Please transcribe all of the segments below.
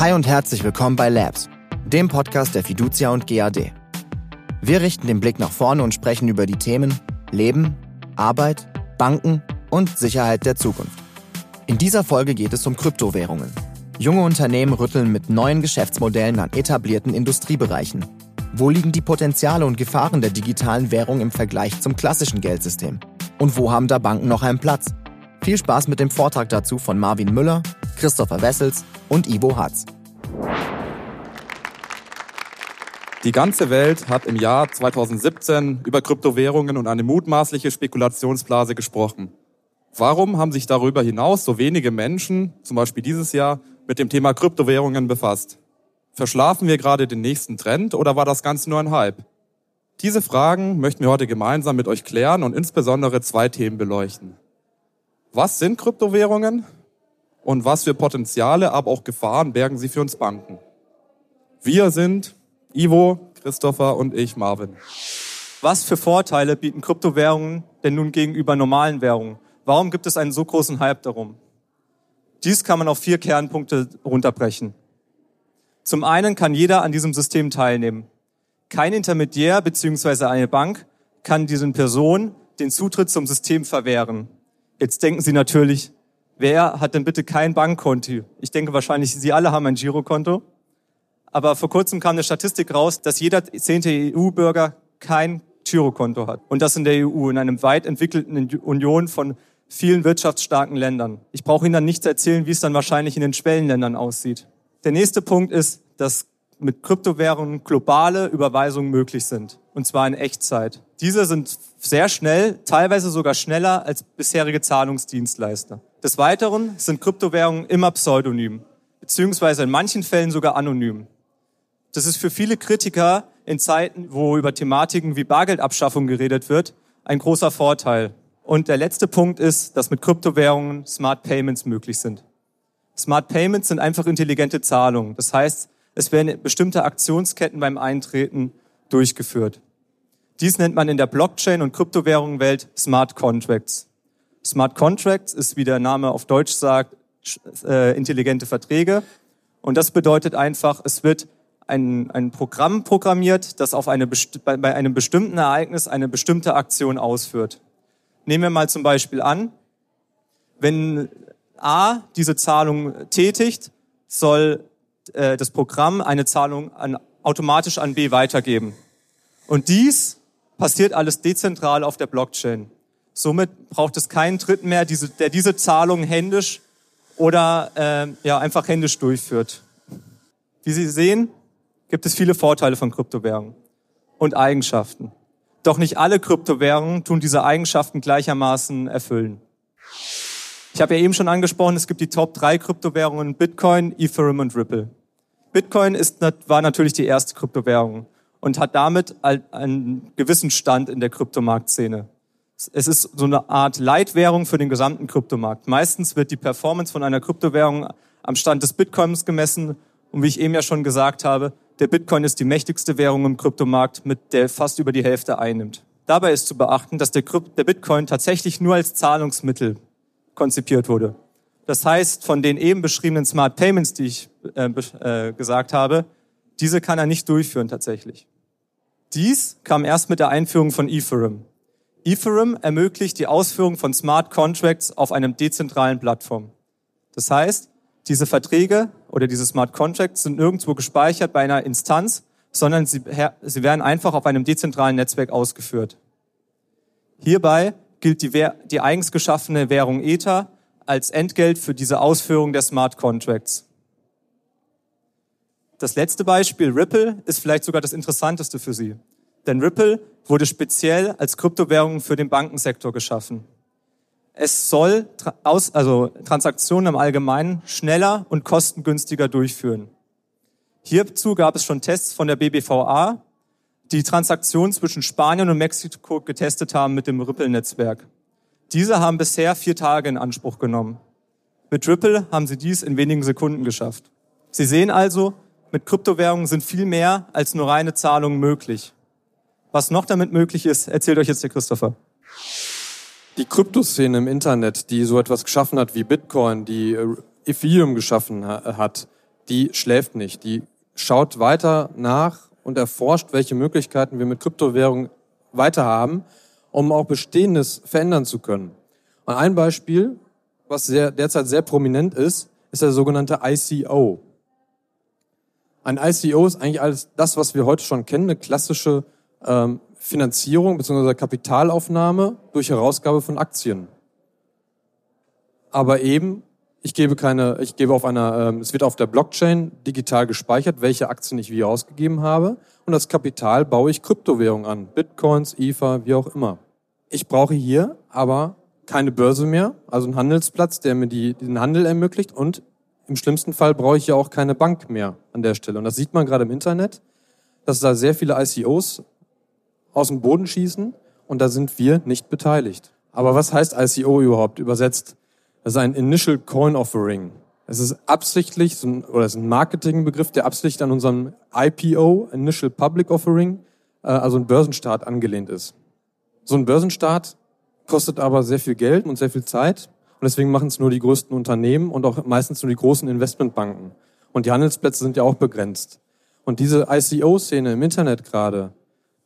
Hi und herzlich willkommen bei Labs, dem Podcast der Fiducia und GAD. Wir richten den Blick nach vorne und sprechen über die Themen Leben, Arbeit, Banken und Sicherheit der Zukunft. In dieser Folge geht es um Kryptowährungen. Junge Unternehmen rütteln mit neuen Geschäftsmodellen an etablierten Industriebereichen. Wo liegen die Potenziale und Gefahren der digitalen Währung im Vergleich zum klassischen Geldsystem? Und wo haben da Banken noch einen Platz? Viel Spaß mit dem Vortrag dazu von Marvin Müller, Christopher Wessels und Ivo Hatz. Die ganze Welt hat im Jahr 2017 über Kryptowährungen und eine mutmaßliche Spekulationsblase gesprochen. Warum haben sich darüber hinaus so wenige Menschen, zum Beispiel dieses Jahr, mit dem Thema Kryptowährungen befasst? Verschlafen wir gerade den nächsten Trend oder war das Ganze nur ein Hype? Diese Fragen möchten wir heute gemeinsam mit euch klären und insbesondere zwei Themen beleuchten. Was sind Kryptowährungen und was für Potenziale, aber auch Gefahren bergen sie für uns Banken? Wir sind Ivo, Christopher und ich, Marvin. Was für Vorteile bieten Kryptowährungen denn nun gegenüber normalen Währungen? Warum gibt es einen so großen Hype darum? Dies kann man auf vier Kernpunkte runterbrechen. Zum einen kann jeder an diesem System teilnehmen. Kein Intermediär bzw. eine Bank kann diesen Personen den Zutritt zum System verwehren. Jetzt denken Sie natürlich, wer hat denn bitte kein Bankkonto? Ich denke wahrscheinlich, Sie alle haben ein Girokonto. Aber vor kurzem kam eine Statistik raus, dass jeder zehnte EU-Bürger kein Girokonto hat. Und das in der EU, in einem weit entwickelten Union von vielen wirtschaftsstarken Ländern. Ich brauche Ihnen dann nicht erzählen, wie es dann wahrscheinlich in den Schwellenländern aussieht. Der nächste Punkt ist, dass mit Kryptowährungen globale Überweisungen möglich sind. Und zwar in Echtzeit. Diese sind sehr schnell, teilweise sogar schneller als bisherige Zahlungsdienstleister. Des Weiteren sind Kryptowährungen immer pseudonym, beziehungsweise in manchen Fällen sogar anonym. Das ist für viele Kritiker in Zeiten, wo über Thematiken wie Bargeldabschaffung geredet wird, ein großer Vorteil. Und der letzte Punkt ist, dass mit Kryptowährungen Smart Payments möglich sind. Smart Payments sind einfach intelligente Zahlungen. Das heißt, es werden bestimmte Aktionsketten beim Eintreten durchgeführt. Dies nennt man in der Blockchain- und Kryptowährungswelt Smart Contracts. Smart Contracts ist, wie der Name auf Deutsch sagt, äh, intelligente Verträge. Und das bedeutet einfach, es wird ein, ein Programm programmiert, das auf eine, bei einem bestimmten Ereignis eine bestimmte Aktion ausführt. Nehmen wir mal zum Beispiel an, wenn A diese Zahlung tätigt, soll äh, das Programm eine Zahlung an, automatisch an B weitergeben. Und dies passiert alles dezentral auf der Blockchain. Somit braucht es keinen Dritten mehr, diese, der diese Zahlung händisch oder äh, ja, einfach händisch durchführt. Wie Sie sehen, gibt es viele Vorteile von Kryptowährungen und Eigenschaften. Doch nicht alle Kryptowährungen tun diese Eigenschaften gleichermaßen erfüllen. Ich habe ja eben schon angesprochen, es gibt die Top 3 Kryptowährungen Bitcoin, Ethereum und Ripple. Bitcoin ist, war natürlich die erste Kryptowährung und hat damit einen gewissen Stand in der Kryptomarktszene. Es ist so eine Art Leitwährung für den gesamten Kryptomarkt. Meistens wird die Performance von einer Kryptowährung am Stand des Bitcoins gemessen. Und wie ich eben ja schon gesagt habe, der Bitcoin ist die mächtigste Währung im Kryptomarkt, mit der fast über die Hälfte einnimmt. Dabei ist zu beachten, dass der, der Bitcoin tatsächlich nur als Zahlungsmittel konzipiert wurde. Das heißt, von den eben beschriebenen Smart Payments, die ich äh, äh, gesagt habe, diese kann er nicht durchführen tatsächlich. Dies kam erst mit der Einführung von Ethereum. Ethereum ermöglicht die Ausführung von Smart Contracts auf einem dezentralen Plattform. Das heißt, diese Verträge oder diese Smart Contracts sind nirgendwo gespeichert bei einer Instanz, sondern sie, sie werden einfach auf einem dezentralen Netzwerk ausgeführt. Hierbei gilt die, die eigens geschaffene Währung Ether als Entgelt für diese Ausführung der Smart Contracts. Das letzte Beispiel, Ripple, ist vielleicht sogar das interessanteste für Sie. Denn Ripple wurde speziell als Kryptowährung für den Bankensektor geschaffen. Es soll also Transaktionen im Allgemeinen schneller und kostengünstiger durchführen. Hierzu gab es schon Tests von der BBVA, die Transaktionen zwischen Spanien und Mexiko getestet haben mit dem Ripple-Netzwerk. Diese haben bisher vier Tage in Anspruch genommen. Mit Ripple haben sie dies in wenigen Sekunden geschafft. Sie sehen also, mit Kryptowährungen sind viel mehr als nur reine Zahlungen möglich. Was noch damit möglich ist, erzählt euch jetzt der Christopher. Die Kryptoszene im Internet, die so etwas geschaffen hat wie Bitcoin, die äh, Ethereum geschaffen hat, die schläft nicht. Die schaut weiter nach und erforscht, welche Möglichkeiten wir mit Kryptowährungen weiter haben, um auch Bestehendes verändern zu können. Und ein Beispiel, was sehr, derzeit sehr prominent ist, ist der sogenannte ICO. Ein ICO ist eigentlich alles das, was wir heute schon kennen, eine klassische ähm, Finanzierung bzw. Kapitalaufnahme durch Herausgabe von Aktien. Aber eben, ich gebe keine, ich gebe auf einer, ähm, es wird auf der Blockchain digital gespeichert, welche Aktien ich wie ausgegeben habe. Und das Kapital baue ich Kryptowährung an. Bitcoins, Ether, wie auch immer. Ich brauche hier aber keine Börse mehr, also einen Handelsplatz, der mir die, den Handel ermöglicht. Und im schlimmsten Fall brauche ich ja auch keine Bank mehr an der Stelle. Und das sieht man gerade im Internet, dass da sehr viele ICOs aus dem Boden schießen und da sind wir nicht beteiligt. Aber was heißt ICO überhaupt übersetzt? Das ist ein Initial Coin Offering. Es ist absichtlich, oder es ist ein Marketingbegriff, der absichtlich an unserem IPO, Initial Public Offering, äh, also ein Börsenstart angelehnt ist. So ein Börsenstart kostet aber sehr viel Geld und sehr viel Zeit und deswegen machen es nur die größten Unternehmen und auch meistens nur die großen Investmentbanken. Und die Handelsplätze sind ja auch begrenzt. Und diese ICO-Szene im Internet gerade,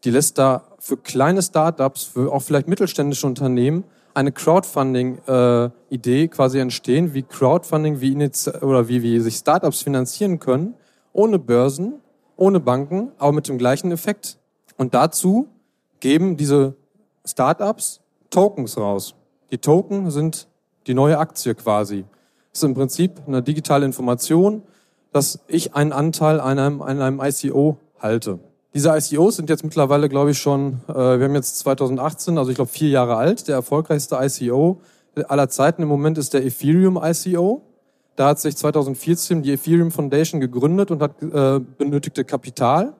die lässt da für kleine Startups, für auch vielleicht mittelständische Unternehmen eine Crowdfunding-Idee quasi entstehen, wie Crowdfunding, wie oder wie, wie sich Startups finanzieren können, ohne Börsen, ohne Banken, aber mit dem gleichen Effekt. Und dazu geben diese Startups Tokens raus. Die Token sind die neue Aktie quasi. Das ist im Prinzip eine digitale Information, dass ich einen Anteil an einem, an einem ICO halte. Diese ICOs sind jetzt mittlerweile, glaube ich, schon, äh, wir haben jetzt 2018, also ich glaube vier Jahre alt. Der erfolgreichste ICO aller Zeiten im Moment ist der Ethereum ICO. Da hat sich 2014 die Ethereum Foundation gegründet und hat äh, benötigte Kapital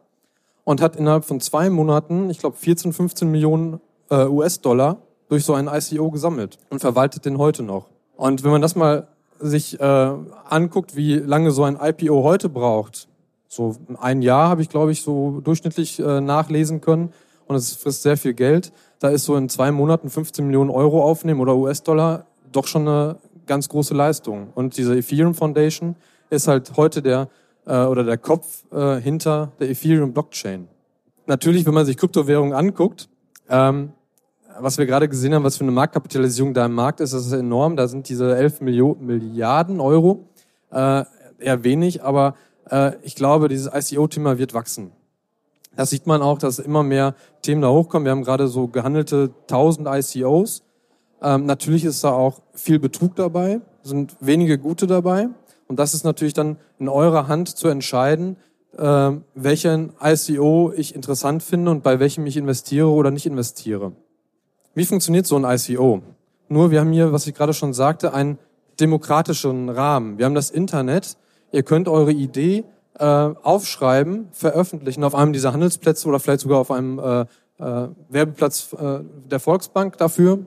und hat innerhalb von zwei Monaten, ich glaube 14, 15 Millionen äh, US-Dollar durch so ein ICO gesammelt und verwaltet den heute noch. Und wenn man das mal sich äh, anguckt, wie lange so ein IPO heute braucht, so ein Jahr habe ich, glaube ich, so durchschnittlich äh, nachlesen können. Und es frisst sehr viel Geld. Da ist so in zwei Monaten 15 Millionen Euro aufnehmen oder US-Dollar doch schon eine ganz große Leistung. Und diese Ethereum Foundation ist halt heute der äh, oder der Kopf äh, hinter der Ethereum Blockchain. Natürlich, wenn man sich Kryptowährungen anguckt, ähm, was wir gerade gesehen haben, was für eine Marktkapitalisierung da im Markt ist, das ist enorm. Da sind diese 11 Millionen, Milliarden Euro äh, eher wenig, aber ich glaube, dieses ICO-Thema wird wachsen. Das sieht man auch, dass immer mehr Themen da hochkommen. Wir haben gerade so gehandelte 1000 ICOs. Ähm, natürlich ist da auch viel Betrug dabei, sind wenige gute dabei. Und das ist natürlich dann in eurer Hand zu entscheiden, äh, welchen ICO ich interessant finde und bei welchem ich investiere oder nicht investiere. Wie funktioniert so ein ICO? Nur wir haben hier, was ich gerade schon sagte, einen demokratischen Rahmen. Wir haben das Internet Ihr könnt eure Idee äh, aufschreiben, veröffentlichen auf einem dieser Handelsplätze oder vielleicht sogar auf einem äh, äh, Werbeplatz äh, der Volksbank dafür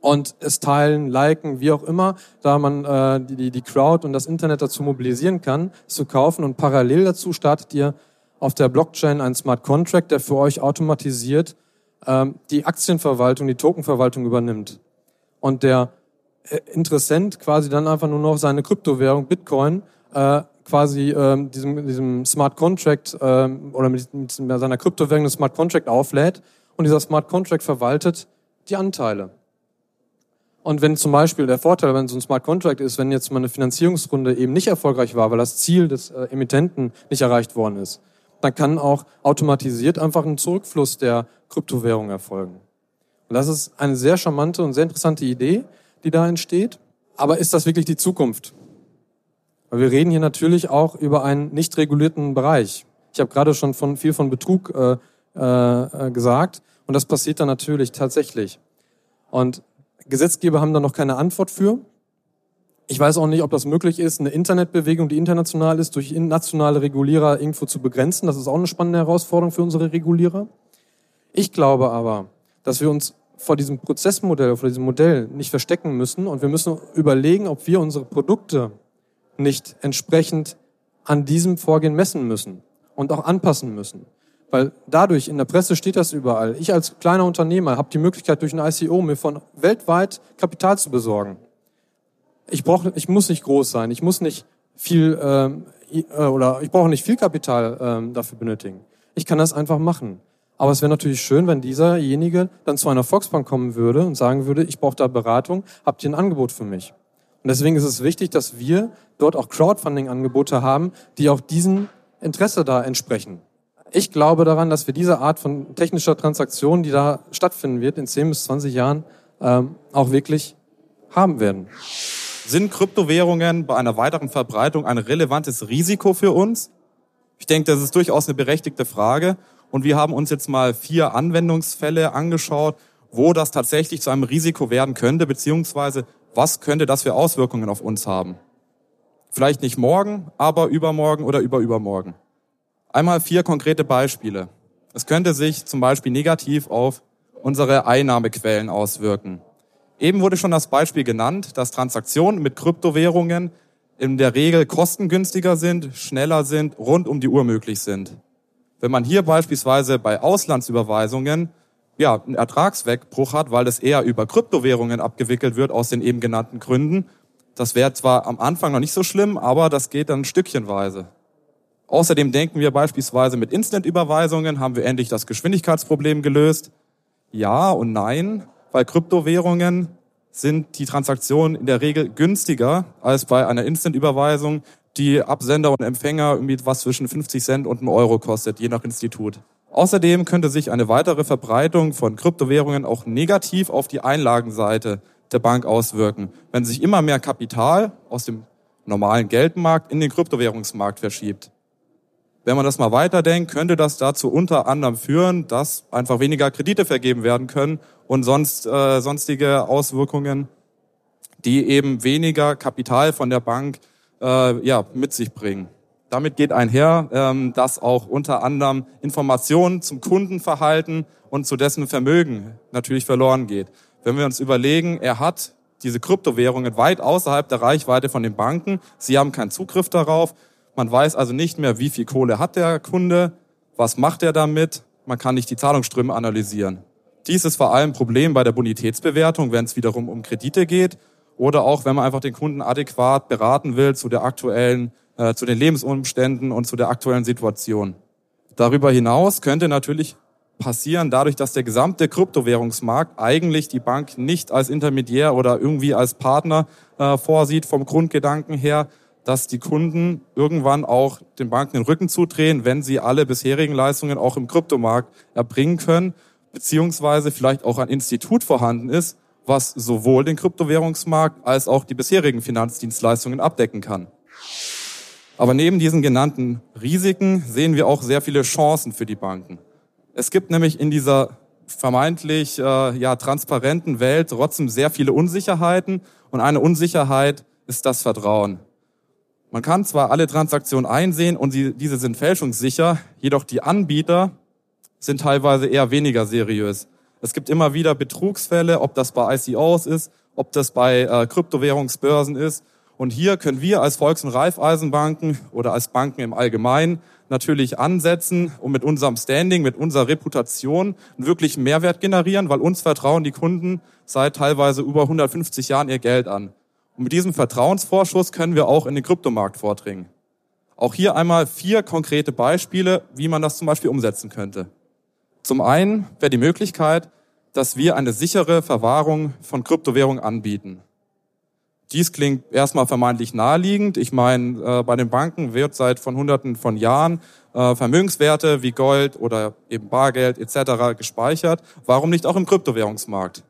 und es teilen, liken, wie auch immer, da man äh, die, die Crowd und das Internet dazu mobilisieren kann, es zu kaufen. Und parallel dazu startet ihr auf der Blockchain einen Smart Contract, der für euch automatisiert ähm, die Aktienverwaltung, die Tokenverwaltung übernimmt. Und der äh, Interessent quasi dann einfach nur noch seine Kryptowährung Bitcoin äh, quasi ähm, diesem, diesem Smart Contract ähm, oder mit, mit seiner Kryptowährung einen Smart Contract auflädt und dieser Smart Contract verwaltet die Anteile. Und wenn zum Beispiel der Vorteil, wenn so ein Smart Contract ist, wenn jetzt mal eine Finanzierungsrunde eben nicht erfolgreich war, weil das Ziel des äh, Emittenten nicht erreicht worden ist, dann kann auch automatisiert einfach ein Zurückfluss der Kryptowährung erfolgen. Und das ist eine sehr charmante und sehr interessante Idee, die da entsteht. Aber ist das wirklich die Zukunft? Weil wir reden hier natürlich auch über einen nicht regulierten Bereich. Ich habe gerade schon von, viel von Betrug äh, äh, gesagt und das passiert dann natürlich tatsächlich. Und Gesetzgeber haben da noch keine Antwort für. Ich weiß auch nicht, ob das möglich ist, eine Internetbewegung, die international ist, durch nationale Regulierer irgendwo zu begrenzen. Das ist auch eine spannende Herausforderung für unsere Regulierer. Ich glaube aber, dass wir uns vor diesem Prozessmodell, vor diesem Modell nicht verstecken müssen und wir müssen überlegen, ob wir unsere Produkte nicht entsprechend an diesem Vorgehen messen müssen und auch anpassen müssen. Weil dadurch, in der Presse steht das überall, ich als kleiner Unternehmer habe die Möglichkeit, durch ein ICO mir von weltweit Kapital zu besorgen. Ich, brauch, ich muss nicht groß sein, ich muss nicht viel ähm, äh, oder ich brauche nicht viel Kapital ähm, dafür benötigen. Ich kann das einfach machen. Aber es wäre natürlich schön, wenn dieserjenige dann zu einer Volksbank kommen würde und sagen würde, ich brauche da Beratung, habt ihr ein Angebot für mich? Und deswegen ist es wichtig, dass wir dort auch Crowdfunding-Angebote haben, die auch diesen Interesse da entsprechen. Ich glaube daran, dass wir diese Art von technischer Transaktion, die da stattfinden wird, in 10 bis 20 Jahren ähm, auch wirklich haben werden. Sind Kryptowährungen bei einer weiteren Verbreitung ein relevantes Risiko für uns? Ich denke, das ist durchaus eine berechtigte Frage. Und wir haben uns jetzt mal vier Anwendungsfälle angeschaut, wo das tatsächlich zu einem Risiko werden könnte, beziehungsweise was könnte das für Auswirkungen auf uns haben. Vielleicht nicht morgen, aber übermorgen oder überübermorgen. Einmal vier konkrete Beispiele. Es könnte sich zum Beispiel negativ auf unsere Einnahmequellen auswirken. Eben wurde schon das Beispiel genannt, dass Transaktionen mit Kryptowährungen in der Regel kostengünstiger sind, schneller sind, rund um die Uhr möglich sind. Wenn man hier beispielsweise bei Auslandsüberweisungen ja, einen Ertragswegbruch hat, weil es eher über Kryptowährungen abgewickelt wird aus den eben genannten Gründen, das wäre zwar am Anfang noch nicht so schlimm, aber das geht dann stückchenweise. Außerdem denken wir beispielsweise mit Instant-Überweisungen haben wir endlich das Geschwindigkeitsproblem gelöst. Ja und nein, weil Kryptowährungen sind die Transaktionen in der Regel günstiger als bei einer Instant-Überweisung, die Absender und Empfänger irgendwie was zwischen 50 Cent und einem Euro kostet, je nach Institut. Außerdem könnte sich eine weitere Verbreitung von Kryptowährungen auch negativ auf die Einlagenseite der Bank auswirken, wenn sich immer mehr Kapital aus dem normalen Geldmarkt in den Kryptowährungsmarkt verschiebt. Wenn man das mal weiterdenkt, könnte das dazu unter anderem führen, dass einfach weniger Kredite vergeben werden können und sonst äh, sonstige Auswirkungen, die eben weniger Kapital von der Bank äh, ja, mit sich bringen. Damit geht einher, ähm, dass auch unter anderem Informationen zum Kundenverhalten und zu dessen Vermögen natürlich verloren geht. Wenn wir uns überlegen, er hat diese Kryptowährungen weit außerhalb der Reichweite von den Banken, sie haben keinen Zugriff darauf, man weiß also nicht mehr, wie viel Kohle hat der Kunde, was macht er damit, man kann nicht die Zahlungsströme analysieren. Dies ist vor allem ein Problem bei der Bonitätsbewertung, wenn es wiederum um Kredite geht oder auch wenn man einfach den Kunden adäquat beraten will zu der aktuellen, äh, zu den Lebensumständen und zu der aktuellen Situation. Darüber hinaus könnte natürlich passieren, dadurch, dass der gesamte Kryptowährungsmarkt eigentlich die Bank nicht als Intermediär oder irgendwie als Partner äh, vorsieht vom Grundgedanken her, dass die Kunden irgendwann auch den Banken den Rücken zudrehen, wenn sie alle bisherigen Leistungen auch im Kryptomarkt erbringen können, beziehungsweise vielleicht auch ein Institut vorhanden ist, was sowohl den Kryptowährungsmarkt als auch die bisherigen Finanzdienstleistungen abdecken kann. Aber neben diesen genannten Risiken sehen wir auch sehr viele Chancen für die Banken. Es gibt nämlich in dieser vermeintlich äh, ja transparenten Welt trotzdem sehr viele Unsicherheiten und eine Unsicherheit ist das Vertrauen. Man kann zwar alle Transaktionen einsehen und sie, diese sind fälschungssicher, jedoch die Anbieter sind teilweise eher weniger seriös. Es gibt immer wieder Betrugsfälle, ob das bei ICOs ist, ob das bei äh, Kryptowährungsbörsen ist. Und hier können wir als Volks- und Raiffeisenbanken oder als Banken im Allgemeinen natürlich ansetzen und mit unserem Standing, mit unserer Reputation einen wirklichen Mehrwert generieren, weil uns vertrauen die Kunden seit teilweise über 150 Jahren ihr Geld an. Und mit diesem Vertrauensvorschuss können wir auch in den Kryptomarkt vordringen. Auch hier einmal vier konkrete Beispiele, wie man das zum Beispiel umsetzen könnte. Zum einen wäre die Möglichkeit, dass wir eine sichere Verwahrung von Kryptowährungen anbieten. Dies klingt erstmal vermeintlich naheliegend. Ich meine, äh, bei den Banken wird seit von Hunderten von Jahren äh, Vermögenswerte wie Gold oder eben Bargeld etc. gespeichert. Warum nicht auch im Kryptowährungsmarkt?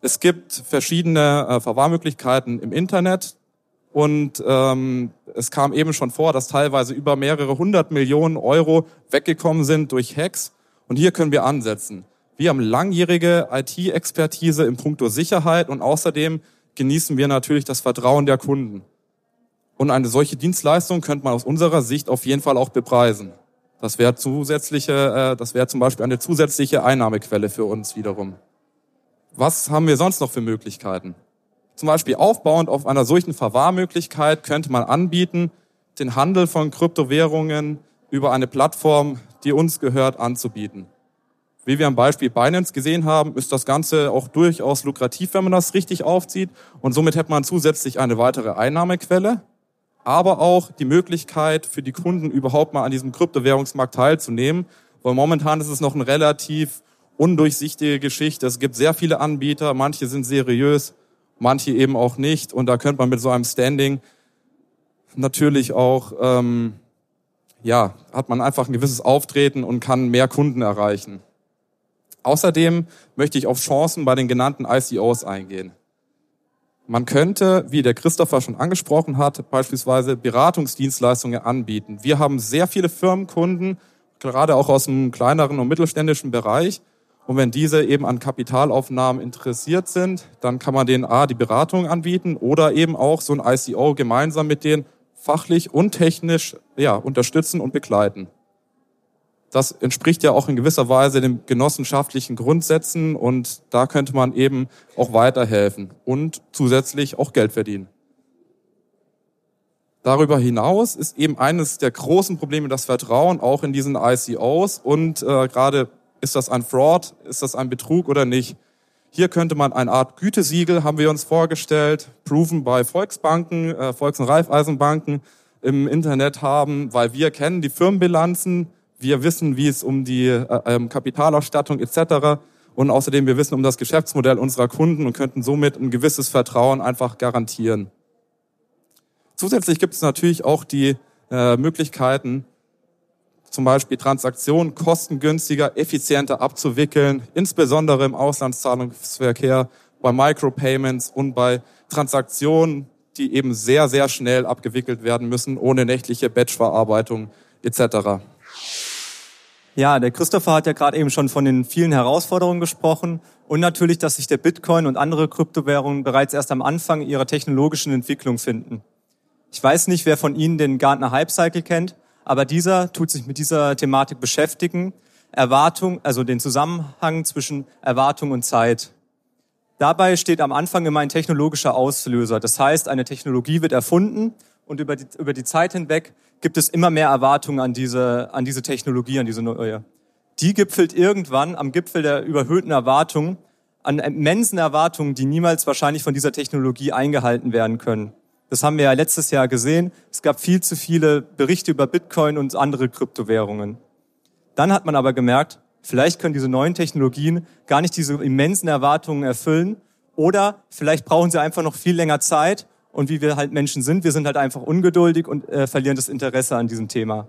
Es gibt verschiedene äh, Verwahrmöglichkeiten im Internet und ähm, es kam eben schon vor, dass teilweise über mehrere hundert Millionen Euro weggekommen sind durch Hacks und hier können wir ansetzen. Wir haben langjährige IT-Expertise im Punkto Sicherheit und außerdem genießen wir natürlich das Vertrauen der Kunden. Und eine solche Dienstleistung könnte man aus unserer Sicht auf jeden Fall auch bepreisen. Das wäre zusätzliche, äh, das wäre zum Beispiel eine zusätzliche Einnahmequelle für uns wiederum. Was haben wir sonst noch für Möglichkeiten? Zum Beispiel aufbauend auf einer solchen Verwahrmöglichkeit könnte man anbieten, den Handel von Kryptowährungen über eine Plattform die uns gehört, anzubieten. Wie wir am Beispiel Binance gesehen haben, ist das Ganze auch durchaus lukrativ, wenn man das richtig aufzieht. Und somit hätte man zusätzlich eine weitere Einnahmequelle. aber auch die Möglichkeit für die Kunden überhaupt mal an diesem Kryptowährungsmarkt teilzunehmen, weil momentan ist es noch eine relativ undurchsichtige Geschichte. Es gibt sehr viele Anbieter, manche sind seriös, manche eben auch nicht und da könnte man mit so einem Standing natürlich auch, ähm, ja, hat man einfach ein gewisses Auftreten und kann mehr Kunden erreichen. Außerdem möchte ich auf Chancen bei den genannten ICOs eingehen. Man könnte, wie der Christopher schon angesprochen hat, beispielsweise Beratungsdienstleistungen anbieten. Wir haben sehr viele Firmenkunden, gerade auch aus dem kleineren und mittelständischen Bereich. Und wenn diese eben an Kapitalaufnahmen interessiert sind, dann kann man denen A, die Beratung anbieten oder eben auch so ein ICO gemeinsam mit denen fachlich und technisch ja, unterstützen und begleiten. Das entspricht ja auch in gewisser Weise den genossenschaftlichen Grundsätzen und da könnte man eben auch weiterhelfen und zusätzlich auch Geld verdienen. Darüber hinaus ist eben eines der großen Probleme das Vertrauen auch in diesen ICOs und äh, gerade ist das ein Fraud, ist das ein Betrug oder nicht. Hier könnte man eine Art Gütesiegel, haben wir uns vorgestellt, proven bei Volksbanken, äh, Volks- und Raiffeisenbanken im Internet haben, weil wir kennen die Firmenbilanzen, wir wissen, wie es um die äh, ähm, Kapitalausstattung etc. und außerdem wir wissen um das Geschäftsmodell unserer Kunden und könnten somit ein gewisses Vertrauen einfach garantieren. Zusätzlich gibt es natürlich auch die äh, Möglichkeiten, zum Beispiel Transaktionen kostengünstiger, effizienter abzuwickeln, insbesondere im Auslandszahlungsverkehr, bei Micropayments und bei Transaktionen, die eben sehr, sehr schnell abgewickelt werden müssen, ohne nächtliche Batchverarbeitung etc. Ja, der Christopher hat ja gerade eben schon von den vielen Herausforderungen gesprochen und natürlich, dass sich der Bitcoin und andere Kryptowährungen bereits erst am Anfang ihrer technologischen Entwicklung finden. Ich weiß nicht, wer von Ihnen den Gartner Hype Cycle kennt, aber dieser tut sich mit dieser Thematik beschäftigen. Erwartung, also den Zusammenhang zwischen Erwartung und Zeit. Dabei steht am Anfang immer ein technologischer Auslöser. Das heißt, eine Technologie wird erfunden und über die, über die Zeit hinweg gibt es immer mehr Erwartungen an diese, an diese Technologie, an diese neue. Die gipfelt irgendwann am Gipfel der überhöhten Erwartungen, an immensen Erwartungen, die niemals wahrscheinlich von dieser Technologie eingehalten werden können. Das haben wir ja letztes Jahr gesehen. Es gab viel zu viele Berichte über Bitcoin und andere Kryptowährungen. Dann hat man aber gemerkt, vielleicht können diese neuen Technologien gar nicht diese immensen Erwartungen erfüllen oder vielleicht brauchen sie einfach noch viel länger Zeit und wie wir halt Menschen sind, wir sind halt einfach ungeduldig und äh, verlieren das Interesse an diesem Thema.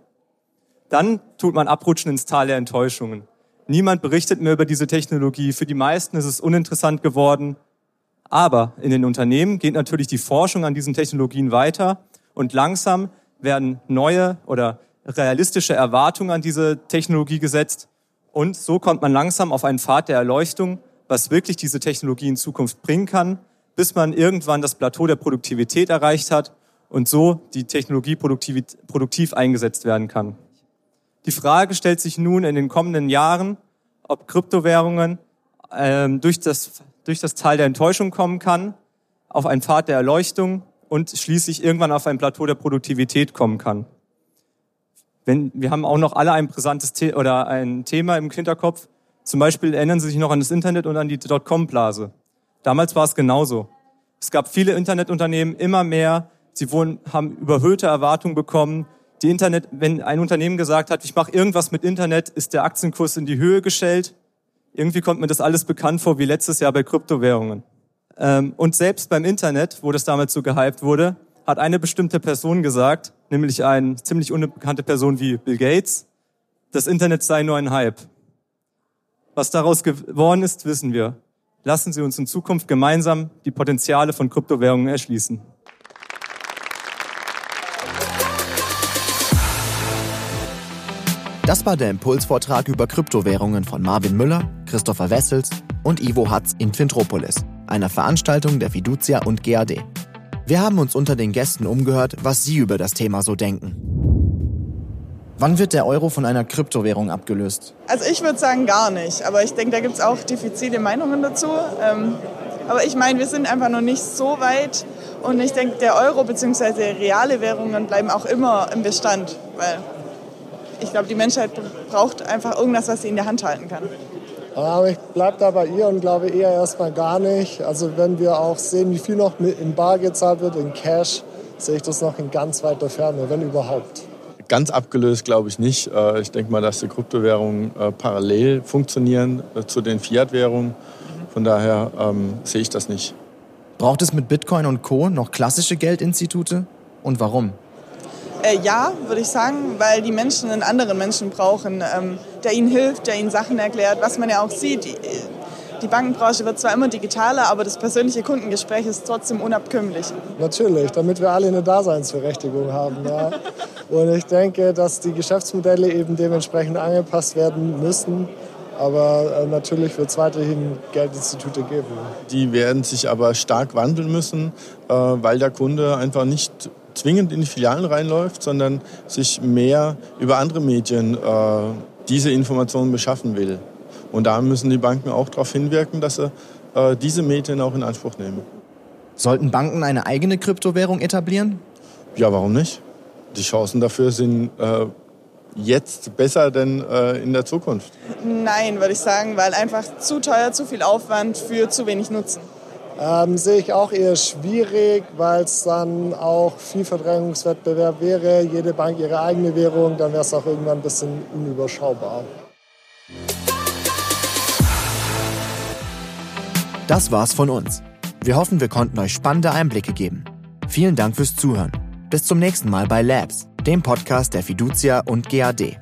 Dann tut man abrutschen ins Tal der Enttäuschungen. Niemand berichtet mehr über diese Technologie. Für die meisten ist es uninteressant geworden. Aber in den Unternehmen geht natürlich die Forschung an diesen Technologien weiter und langsam werden neue oder realistische Erwartungen an diese Technologie gesetzt. Und so kommt man langsam auf einen Pfad der Erleuchtung, was wirklich diese Technologie in Zukunft bringen kann bis man irgendwann das Plateau der Produktivität erreicht hat und so die Technologie produktiv eingesetzt werden kann. Die Frage stellt sich nun in den kommenden Jahren, ob Kryptowährungen ähm, durch, das, durch das Tal der Enttäuschung kommen kann, auf einen Pfad der Erleuchtung und schließlich irgendwann auf ein Plateau der Produktivität kommen kann. Wenn, wir haben auch noch alle ein brisantes The oder ein Thema im Hinterkopf. Zum Beispiel erinnern Sie sich noch an das Internet und an die Dotcom-Blase. Damals war es genauso. Es gab viele Internetunternehmen, immer mehr. Sie wurden, haben überhöhte Erwartungen bekommen. Die Internet, wenn ein Unternehmen gesagt hat, ich mache irgendwas mit Internet, ist der Aktienkurs in die Höhe gestellt. Irgendwie kommt mir das alles bekannt vor wie letztes Jahr bei Kryptowährungen. Ähm, und selbst beim Internet, wo das damals so gehypt wurde, hat eine bestimmte Person gesagt, nämlich eine ziemlich unbekannte Person wie Bill Gates, das Internet sei nur ein Hype. Was daraus geworden ist, wissen wir. Lassen Sie uns in Zukunft gemeinsam die Potenziale von Kryptowährungen erschließen. Das war der Impulsvortrag über Kryptowährungen von Marvin Müller, Christopher Wessels und Ivo Hatz in Fintropolis, einer Veranstaltung der Fiducia und GAD. Wir haben uns unter den Gästen umgehört, was sie über das Thema so denken. Wann wird der Euro von einer Kryptowährung abgelöst? Also ich würde sagen gar nicht, aber ich denke, da gibt es auch diffizile Meinungen dazu. Ähm, aber ich meine, wir sind einfach noch nicht so weit und ich denke, der Euro bzw. reale Währungen bleiben auch immer im Bestand, weil ich glaube, die Menschheit braucht einfach irgendwas, was sie in der Hand halten kann. Aber ich bleibe da bei ihr und glaube eher erstmal gar nicht. Also wenn wir auch sehen, wie viel noch in Bar gezahlt wird, in Cash, sehe ich das noch in ganz weiter Ferne, wenn überhaupt. Ganz abgelöst glaube ich nicht. Äh, ich denke mal, dass die Kryptowährungen äh, parallel funktionieren äh, zu den Fiat-Währungen. Von daher ähm, sehe ich das nicht. Braucht es mit Bitcoin und Co. noch klassische Geldinstitute? Und warum? Äh, ja, würde ich sagen, weil die Menschen einen anderen Menschen brauchen, ähm, der ihnen hilft, der ihnen Sachen erklärt. Was man ja auch sieht, die, die Bankenbranche wird zwar immer digitaler, aber das persönliche Kundengespräch ist trotzdem unabkömmlich. Natürlich, damit wir alle eine Daseinsberechtigung haben. Ja. Und ich denke, dass die Geschäftsmodelle eben dementsprechend angepasst werden müssen. Aber äh, natürlich wird es weiterhin Geldinstitute geben. Die werden sich aber stark wandeln müssen, äh, weil der Kunde einfach nicht zwingend in die Filialen reinläuft, sondern sich mehr über andere Medien äh, diese Informationen beschaffen will. Und da müssen die Banken auch darauf hinwirken, dass sie äh, diese Medien auch in Anspruch nehmen. Sollten Banken eine eigene Kryptowährung etablieren? Ja, warum nicht? Die Chancen dafür sind äh, jetzt besser denn äh, in der Zukunft. Nein, würde ich sagen, weil einfach zu teuer, zu viel Aufwand für zu wenig Nutzen. Ähm, sehe ich auch eher schwierig, weil es dann auch viel Verdrängungswettbewerb wäre. Jede Bank ihre eigene Währung, dann wäre es auch irgendwann ein bisschen unüberschaubar. Das war's von uns. Wir hoffen, wir konnten euch spannende Einblicke geben. Vielen Dank fürs Zuhören. Bis zum nächsten Mal bei Labs, dem Podcast der Fiducia und GAD.